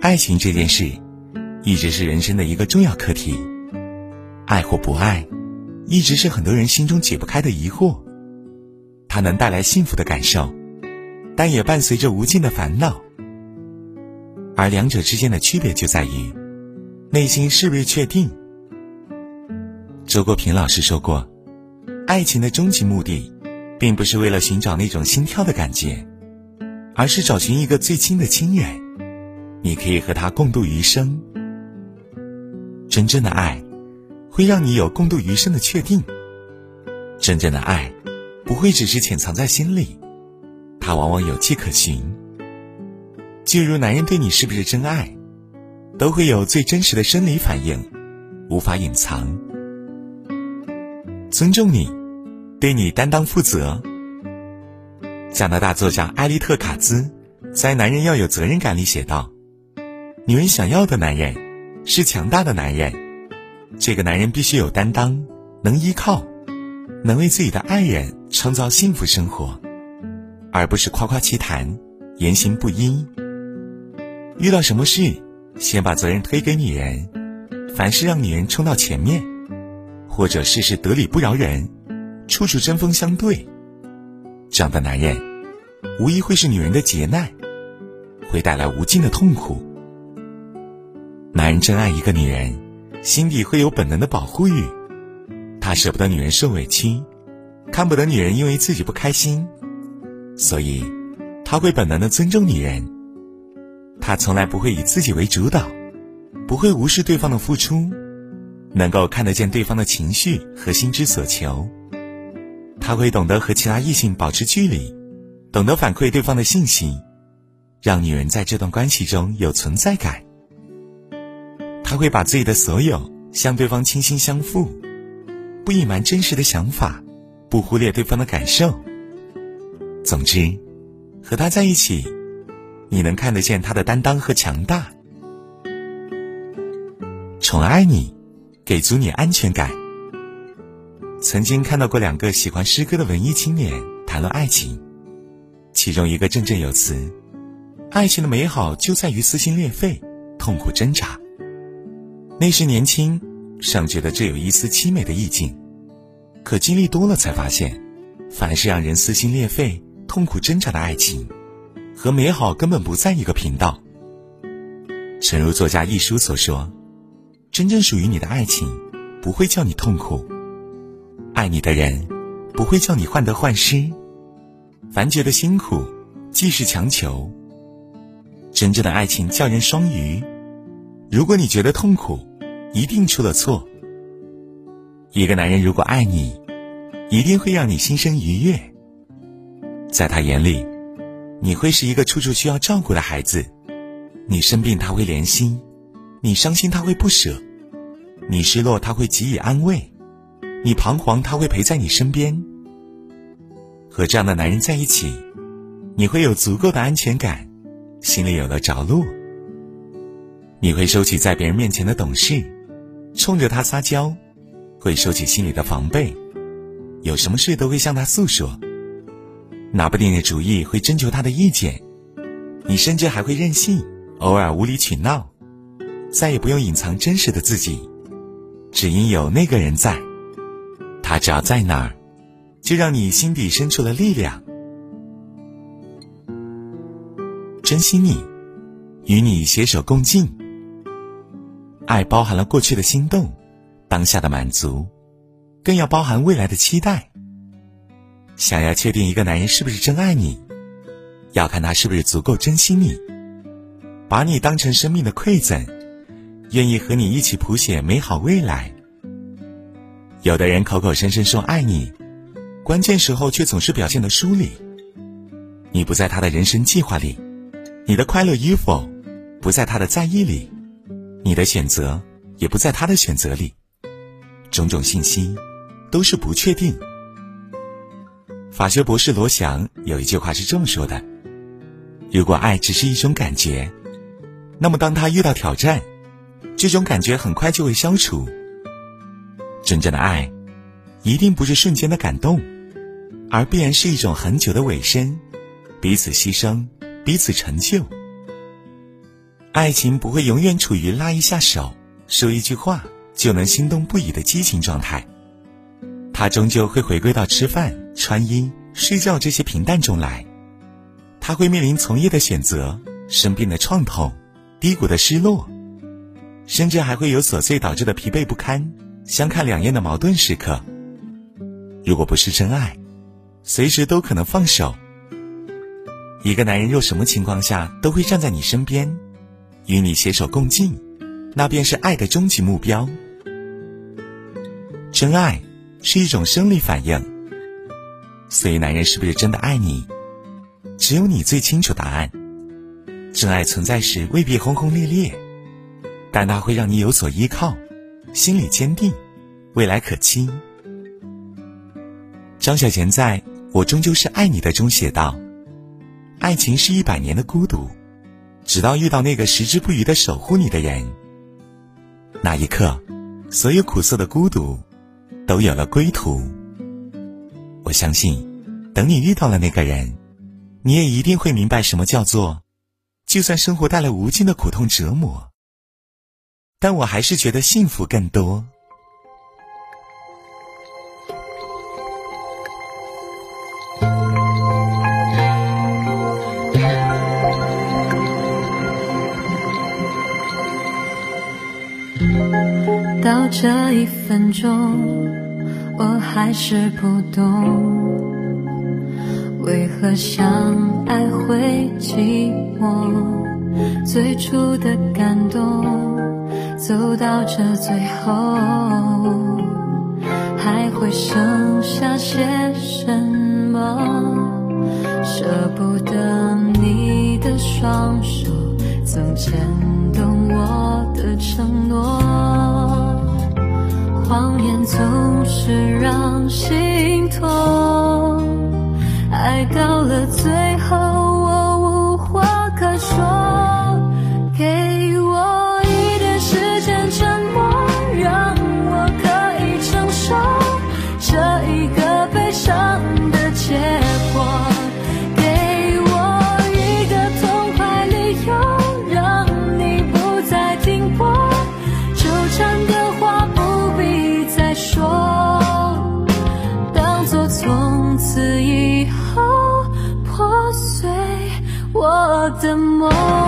爱情这件事，一直是人生的一个重要课题。爱或不爱，一直是很多人心中解不开的疑惑。它能带来幸福的感受，但也伴随着无尽的烦恼。而两者之间的区别就在于，内心是不是确定。周国平老师说过，爱情的终极目的，并不是为了寻找那种心跳的感觉，而是找寻一个最亲的亲人，你可以和他共度余生。真正的爱，会让你有共度余生的确定。真正的爱，不会只是潜藏在心里，它往往有迹可循。就如男人对你是不是真爱，都会有最真实的生理反应，无法隐藏。尊重你，对你担当负责。加拿大作家艾丽特·卡兹在《男人要有责任感》里写道：“女人想要的男人是强大的男人，这个男人必须有担当，能依靠，能为自己的爱人创造幸福生活，而不是夸夸其谈，言行不一。遇到什么事，先把责任推给女人，凡事让女人冲到前面。”或者事事得理不饶人，处处针锋相对，这样的男人，无疑会是女人的劫难，会带来无尽的痛苦。男人真爱一个女人，心底会有本能的保护欲，他舍不得女人受委屈，看不得女人因为自己不开心，所以他会本能的尊重女人。他从来不会以自己为主导，不会无视对方的付出。能够看得见对方的情绪和心之所求，他会懂得和其他异性保持距离，懂得反馈对方的信息，让女人在这段关系中有存在感。他会把自己的所有向对方倾心相付，不隐瞒真实的想法，不忽略对方的感受。总之，和他在一起，你能看得见他的担当和强大，宠爱你。给足你安全感。曾经看到过两个喜欢诗歌的文艺青年谈论爱情，其中一个振振有词：“爱情的美好就在于撕心裂肺、痛苦挣扎。”那时年轻，尚觉得这有一丝凄美的意境，可经历多了才发现，凡是让人撕心裂肺、痛苦挣扎的爱情，和美好根本不在一个频道。诚如作家一书所说。真正属于你的爱情，不会叫你痛苦；爱你的人，不会叫你患得患失。凡觉得辛苦，既是强求。真正的爱情叫人双鱼。如果你觉得痛苦，一定出了错。一个男人如果爱你，一定会让你心生愉悦。在他眼里，你会是一个处处需要照顾的孩子。你生病，他会怜惜。你伤心，他会不舍；你失落，他会给予安慰；你彷徨，他会陪在你身边。和这样的男人在一起，你会有足够的安全感，心里有了着落。你会收起在别人面前的懂事，冲着他撒娇；会收起心里的防备，有什么事都会向他诉说。拿不定的主意会征求他的意见，你甚至还会任性，偶尔无理取闹。再也不用隐藏真实的自己，只因有那个人在。他只要在那儿，就让你心底深处的力量。珍惜你，与你携手共进。爱包含了过去的心动，当下的满足，更要包含未来的期待。想要确定一个男人是不是真爱你，要看他是不是足够珍惜你，把你当成生命的馈赠。愿意和你一起谱写美好未来。有的人口口声声说爱你，关键时候却总是表现的疏离。你不在他的人生计划里，你的快乐与否不在他的在意里，你的选择也不在他的选择里。种种信息都是不确定。法学博士罗翔有一句话是这么说的：如果爱只是一种感觉，那么当他遇到挑战，这种感觉很快就会消除。真正的爱，一定不是瞬间的感动，而必然是一种很久的尾声，彼此牺牲，彼此成就。爱情不会永远处于拉一下手、说一句话就能心动不已的激情状态，它终究会回归到吃饭、穿衣、睡觉这些平淡中来。他会面临从业的选择、生病的创痛、低谷的失落，甚至还会有琐碎导致的疲惫不堪、相看两厌的矛盾时刻。如果不是真爱，随时都可能放手。一个男人若什么情况下都会站在你身边，与你携手共进，那便是爱的终极目标。真爱是一种生理反应，所以男人是不是真的爱你？只有你最清楚答案。真爱存在时未必轰轰烈烈，但它会让你有所依靠，心里坚定，未来可期。张小娴在我终究是爱你的中写道：“爱情是一百年的孤独，直到遇到那个矢志不渝的守护你的人，那一刻，所有苦涩的孤独都有了归途。”我相信，等你遇到了那个人。你也一定会明白什么叫做，就算生活带来无尽的苦痛折磨，但我还是觉得幸福更多。到这一分钟，我还是不懂。为何相爱会寂寞？最初的感动，走到这最后，还会剩下些什么？舍不得你的双手，曾牵动我的承诺，谎言总是让心痛爱到了最后我无话可说给我一点时间沉默让我可以承受这一个悲伤的结果给我一个痛快理由让你不再停泊纠缠的话说当作从此以后破碎我的梦。